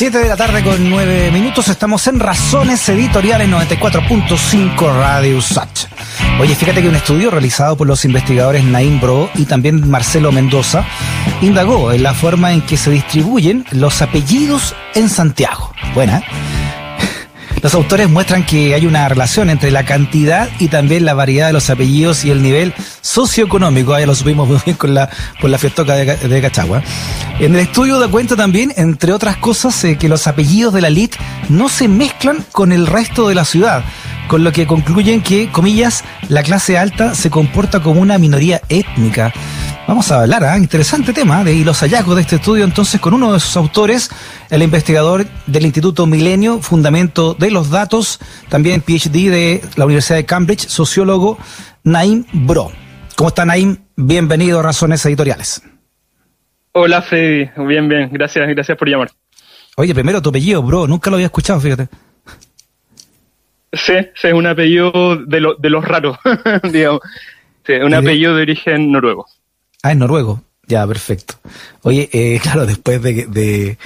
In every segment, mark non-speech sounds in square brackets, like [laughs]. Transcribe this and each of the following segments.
7 de la tarde con 9 minutos, estamos en Razones Editoriales 94.5 Radio Sach. Oye, fíjate que un estudio realizado por los investigadores Naim Bro y también Marcelo Mendoza indagó en la forma en que se distribuyen los apellidos en Santiago. Buena. ¿eh? Los autores muestran que hay una relación entre la cantidad y también la variedad de los apellidos y el nivel socioeconómico. Ahí lo supimos muy bien con la, con la fiestoca de, Cachagua. En el estudio da cuenta también, entre otras cosas, eh, que los apellidos de la elite no se mezclan con el resto de la ciudad con lo que concluyen que, comillas, la clase alta se comporta como una minoría étnica. Vamos a hablar, ¿ah? interesante tema, de los hallazgos de este estudio entonces con uno de sus autores, el investigador del Instituto Milenio, Fundamento de los Datos, también PhD de la Universidad de Cambridge, sociólogo Naim Bro. ¿Cómo está Naim? Bienvenido a Razones Editoriales. Hola Freddy, bien, bien, gracias, gracias por llamar. Oye, primero tu apellido, Bro, nunca lo había escuchado, fíjate. Sí, sí, es un apellido de, lo, de los raros, [laughs] digamos. Sí, un apellido de origen noruego. Ah, es noruego. Ya, perfecto. Oye, eh, [laughs] claro, después de,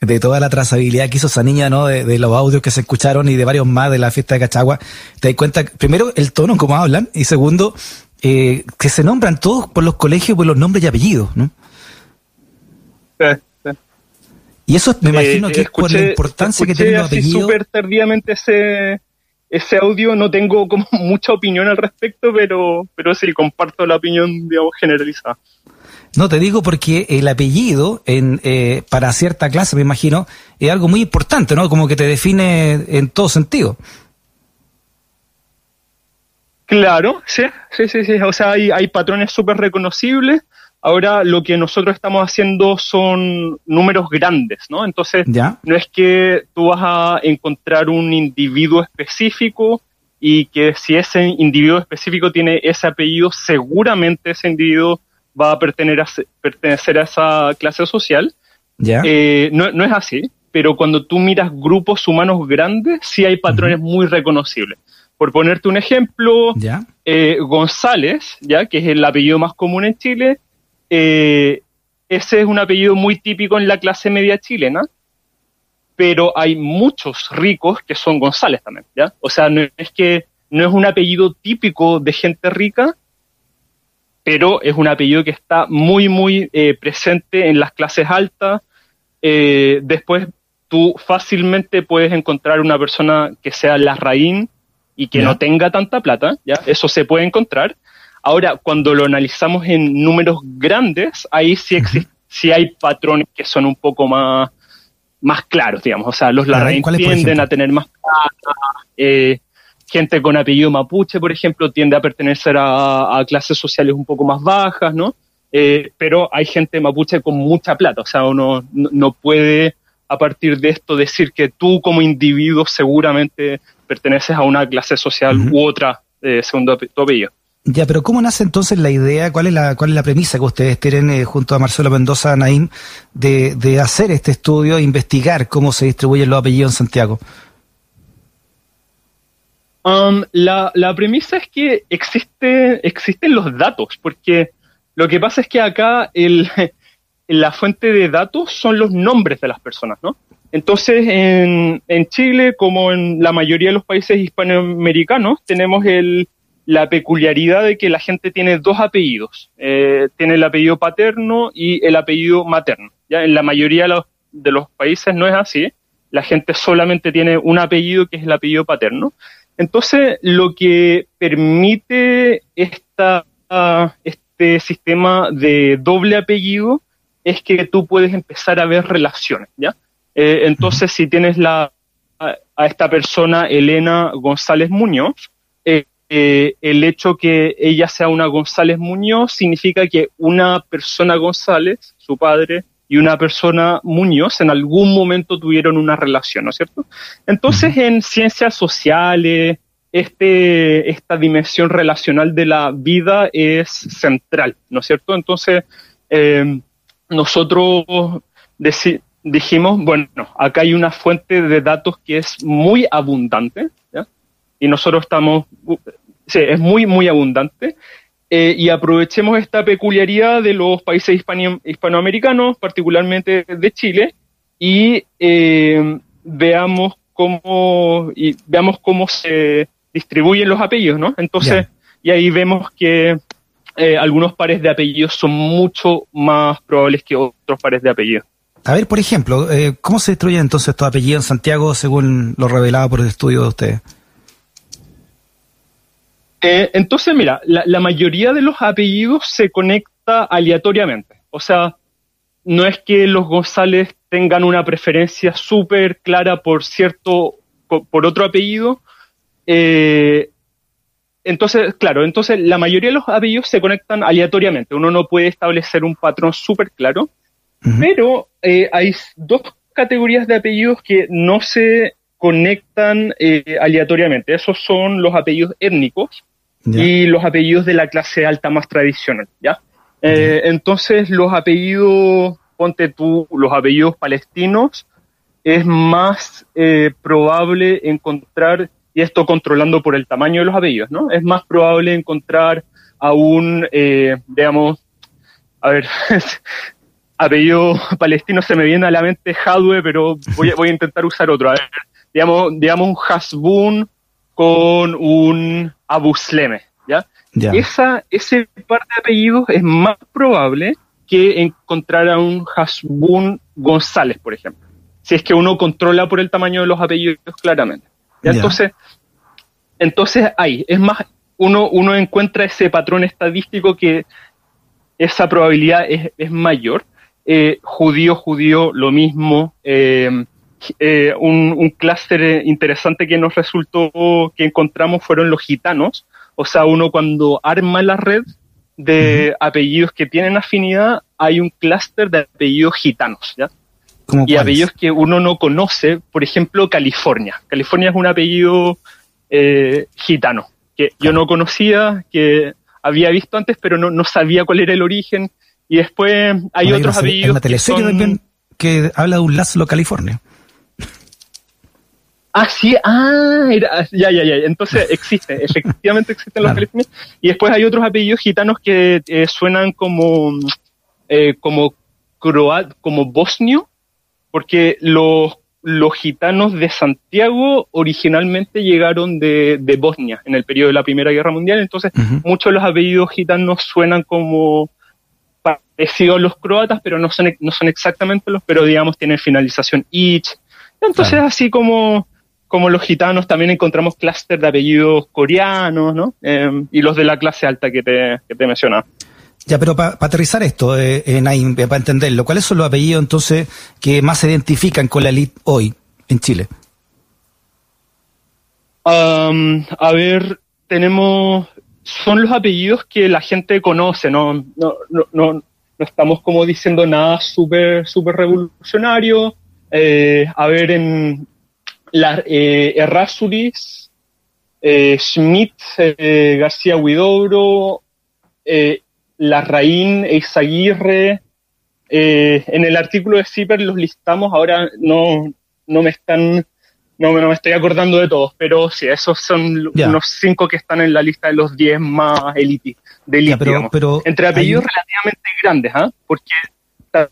de, toda la trazabilidad que hizo esa niña, ¿no? De, los audios que se escucharon y de varios más de la fiesta de Cachagua, te das cuenta, primero, el tono en cómo hablan, y segundo, eh, que se nombran todos por los colegios por los nombres y apellidos, ¿no? Sí, sí. Y eso me imagino eh, que es por la importancia que tienen los apellidos. súper tardíamente ese, ese audio, no tengo como [laughs] mucha opinión al respecto, pero, pero sí, comparto la opinión, digamos, generalizada. No, te digo porque el apellido en, eh, para cierta clase, me imagino, es algo muy importante, ¿no? Como que te define en todo sentido. Claro, sí, sí, sí, sí. O sea, hay, hay patrones súper reconocibles Ahora lo que nosotros estamos haciendo son números grandes, ¿no? Entonces, no es que tú vas a encontrar un individuo específico y que si ese individuo específico tiene ese apellido, seguramente ese individuo va a pertenecer a, esa clase social. ¿Ya? Eh, no, es así, pero cuando tú miras grupos humanos grandes, sí hay patrones muy reconocibles. Por ponerte un ejemplo, eh, González, ya que es el apellido más común en Chile, eh, ese es un apellido muy típico en la clase media chilena, pero hay muchos ricos que son González también, ¿ya? O sea, no es que no es un apellido típico de gente rica, pero es un apellido que está muy, muy eh, presente en las clases altas. Eh, después tú fácilmente puedes encontrar una persona que sea la raíz y que no tenga tanta plata, ¿ya? Eso se puede encontrar. Ahora, cuando lo analizamos en números grandes, ahí sí, existe, sí hay patrones que son un poco más, más claros, digamos. O sea, los larraín tienden a tener más eh, gente con apellido mapuche, por ejemplo, tiende a pertenecer a, clases sociales un poco más bajas, ¿no? Eh, pero hay gente mapuche con mucha plata, o sea, uno no, puede a partir de esto decir que tú como individuo seguramente perteneces a una clase social u otra, eh, segundo tu apellido. Ya, pero ¿cómo nace entonces la idea, cuál es la, premisa que ustedes tienen eh, junto a Marcelo Mendoza Naim de, hacer este estudio e investigar cómo se distribuyen los apellidos en Santiago? Um, la, premisa es que existe, existen los datos, porque lo que pasa es que acá el, [laughs] la fuente de datos son los nombres de las personas, ¿no? Entonces, en, en Chile, como en la mayoría de los países hispanoamericanos, tenemos el, la peculiaridad de que la gente tiene dos apellidos. Eh, tiene el apellido paterno y el apellido materno. ¿ya? En la mayoría de los, países no es así. La gente solamente tiene un apellido que es el apellido paterno. Entonces, lo que permite esta, este sistema de doble apellido es que tú puedes empezar a ver relaciones, ¿ya? Eh, entonces, si tienes la, a, esta persona, Elena González Muñoz, eh, el hecho que ella sea una González Muñoz significa que una persona González, su padre, y una persona Muñoz en algún momento tuvieron una relación, ¿no es cierto? Entonces, en ciencias sociales, este, esta dimensión relacional de la vida es central, ¿no es cierto? Entonces, eh, nosotros dijimos, bueno, acá hay una fuente de datos que es muy abundante, y nosotros estamos, sí, es muy, muy abundante. Eh, y aprovechemos esta peculiaridad de los países hispanoamericanos, particularmente de Chile, y veamos cómo y veamos cómo se distribuyen los apellidos, ¿no? Entonces, y ahí vemos que algunos pares de apellidos son mucho más probables que otros pares de apellidos. A ver, por ejemplo, eh, ¿cómo se destruyen entonces estos apellidos en Santiago según lo revelado por el estudio de ustedes? Eh, entonces, mira, la, mayoría de los apellidos se conecta aleatoriamente. O sea, no es que los González tengan una preferencia súper clara por cierto, por, otro apellido. Eh, entonces, claro, entonces la mayoría de los apellidos se conectan aleatoriamente. Uno no puede establecer un patrón súper claro. Pero eh, hay dos categorías de apellidos que no se conectan eh, aleatoriamente. Esos son los apellidos étnicos y los apellidos de la clase alta más tradicional, ¿ya? Eh, entonces, los apellidos, ponte tú, los apellidos palestinos, es más probable encontrar, y esto controlando por el tamaño de los apellidos, ¿no? Es más probable encontrar a un, digamos, a ver, [laughs] apellido palestino se me viene a la mente Hadwe, pero voy a, voy a intentar usar otro. A ver, digamos, digamos un Hasbun con un Abusleme, ¿ya? Esa, ese par de apellidos es más probable que encontrar a un Hasbun González, por ejemplo. Si es que uno controla por el tamaño de los apellidos claramente. Entonces, entonces ahí, es más, uno, uno encuentra ese patrón estadístico que esa probabilidad es, es mayor eh, judío, judío, lo mismo. Eh, eh, un, un clúster interesante que nos resultó que encontramos fueron los gitanos. O sea, uno cuando arma la red de apellidos que tienen afinidad, hay un clúster de apellidos gitanos, ¿ya? Y apellidos que uno no conoce, por ejemplo, California. California es un apellido gitano, que yo no conocía, que había visto antes, pero no, no sabía cuál era el origen. Y después hay otros apellidos. Hay una teleserie que, también que habla de un Laszlo, California. Ah, sí, ah, ya, ya, ya. Entonces existe, [laughs] efectivamente existen los californianos. Y después hay otros apellidos gitanos que eh, suenan como, eh, como croat, como bosnio, porque los, los gitanos de Santiago originalmente llegaron de, de, Bosnia en el periodo de la Primera Guerra Mundial. Entonces, muchos de los apellidos gitanos suenan como parecido a los croatas, pero no son, no son exactamente los, pero digamos tienen finalización ich. Entonces, así como, como los gitanos, también encontramos clúster de apellidos coreanos, ¿no? Em, y los de la clase alta que te, que te mencionaba. Ya, pero para aterrizar esto, eh, para entenderlo, ¿cuáles son los apellidos entonces que más se identifican con la elite hoy en Chile? a ver, tenemos son los apellidos que la gente conoce, no, no, no, no, estamos como diciendo nada súper super revolucionario. Eh, a ver, en la, eh, Errázuriz, eh, Schmidt, eh, García Huidobro, eh, Larraín, Eizaguirre, en el artículo de CIPER los listamos, ahora no, no me están no, me estoy acordando de todos, pero sí, esos son unos cinco que están en la lista de los diez más elite, de elite, pero, Entre apellidos relativamente grandes, ¿ah? Porque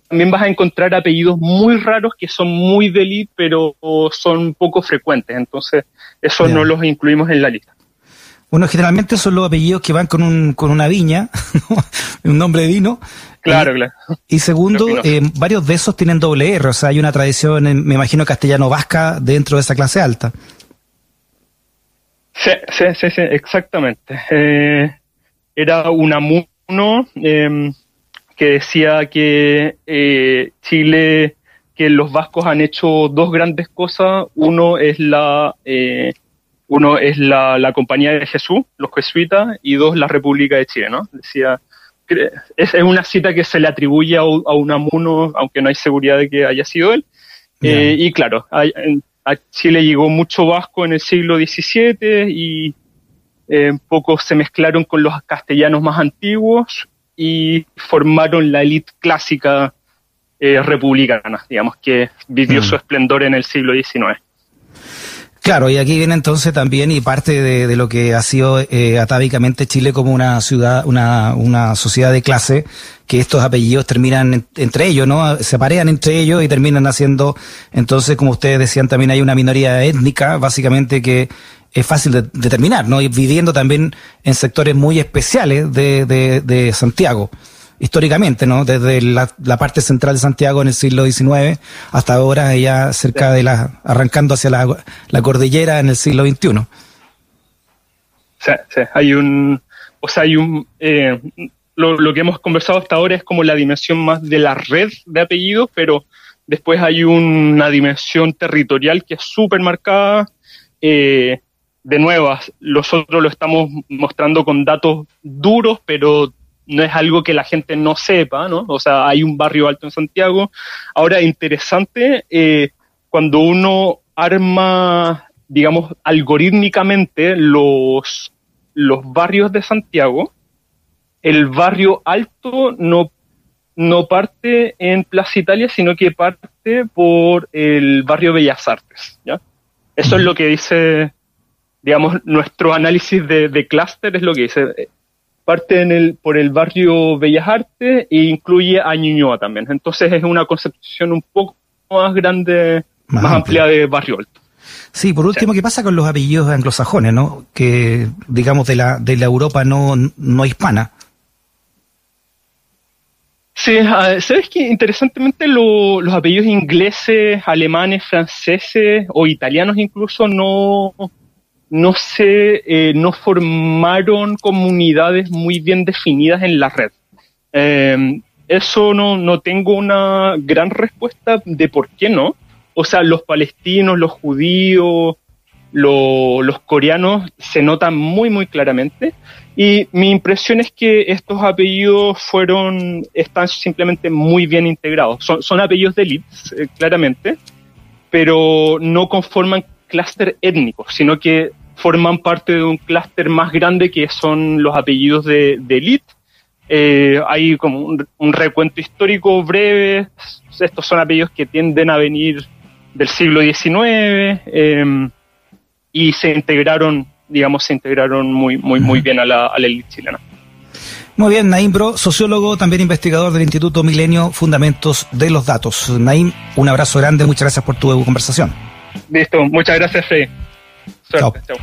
también vas a encontrar apellidos muy raros que son muy de elite, pero son poco frecuentes. Entonces, eso no los incluimos en la lista. Bueno, generalmente son los apellidos que van con, un, con una viña, [laughs] un nombre de vino, Claro, claro. Y segundo, eh, varios de esos tienen doble R, o sea, hay una tradición, me imagino, castellano-vasca dentro de esa clase alta. Sí, sí, sí, sí exactamente. Eh, era un amuno em, que decía que eh, Chile, que los vascos han hecho dos grandes cosas. Uno es la uno es la, la Compañía de Jesús, los jesuitas, y dos, la República de Chile, ¿no? Decía, es, una cita que se le atribuye a, un amuno, aunque no hay seguridad de que haya sido él. Eh, y claro, a, Chile llegó mucho vasco en el siglo XVII y eh, un poco se mezclaron con los castellanos más antiguos y formaron la élite clásica eh, republicana, digamos, que vivió mm. su esplendor en el siglo XIX. Claro, y aquí viene entonces también y parte de, lo que ha sido eh, atávicamente Chile como una ciudad, una, una sociedad de clase, que estos apellidos terminan entre ellos, ¿no? Se parean entre ellos y terminan haciendo, entonces, como ustedes decían, también hay una minoría étnica, básicamente, que es fácil de determinar, ¿no? Y viviendo también en sectores muy especiales de, de Santiago históricamente, ¿no? Desde la, parte central de Santiago en el siglo XIX hasta ahora, ya cerca de la, arrancando hacia la, la cordillera en el siglo XXI. Sí, sí, hay un, o sea, hay un, eh, lo, lo, que hemos conversado hasta ahora es como la dimensión más de la red de apellidos, pero después hay una dimensión territorial que es súper marcada. Eh, de nuevo, nosotros lo estamos mostrando con datos duros, pero no es algo que la gente no sepa, ¿no? O sea, hay un barrio alto en Santiago. Ahora, interesante, eh, cuando uno arma, digamos, algorítmicamente los, los barrios de Santiago, el barrio alto no, no parte en Plaza Italia, sino que parte por el barrio Bellas Artes, ¿ya? Eso es lo que dice, digamos, nuestro análisis de, de clúster es lo que dice parte en el, por el barrio Bellas Artes e incluye a Ñuñoa también. Entonces es una concepción un poco más grande, más, amplia. de barrio alto. Sí, por último, ¿qué pasa con los apellidos anglosajones, no? Que, digamos, de la, de la Europa no, no hispana. Sí, ah, sabes que interesantemente los apellidos ingleses, alemanes, franceses o italianos incluso no, no se, eh, no formaron comunidades muy bien definidas en la red. Em, eso no, no tengo una gran respuesta de por qué no. O sea, los palestinos, los judíos, los coreanos se notan muy, muy claramente. Y mi impresión es que estos apellidos fueron, están simplemente muy bien integrados. Son, son apellidos de elites, eh, claramente, pero no conforman clúster étnico, sino que forman parte de un clúster más grande que son los apellidos de, de élite. Eh, hay como un, recuento histórico breve. Estos son apellidos que tienden a venir del siglo XIX em, y se integraron, digamos, se integraron muy, muy, muy bien a la, a la élite chilena. Muy bien, Naim Bro, sociólogo, también investigador del Instituto Milenio Fundamentos de los Datos. Naim, un abrazo grande, muchas gracias por tu conversación. Listo, muchas gracias, Freddy. Suerte. Chao.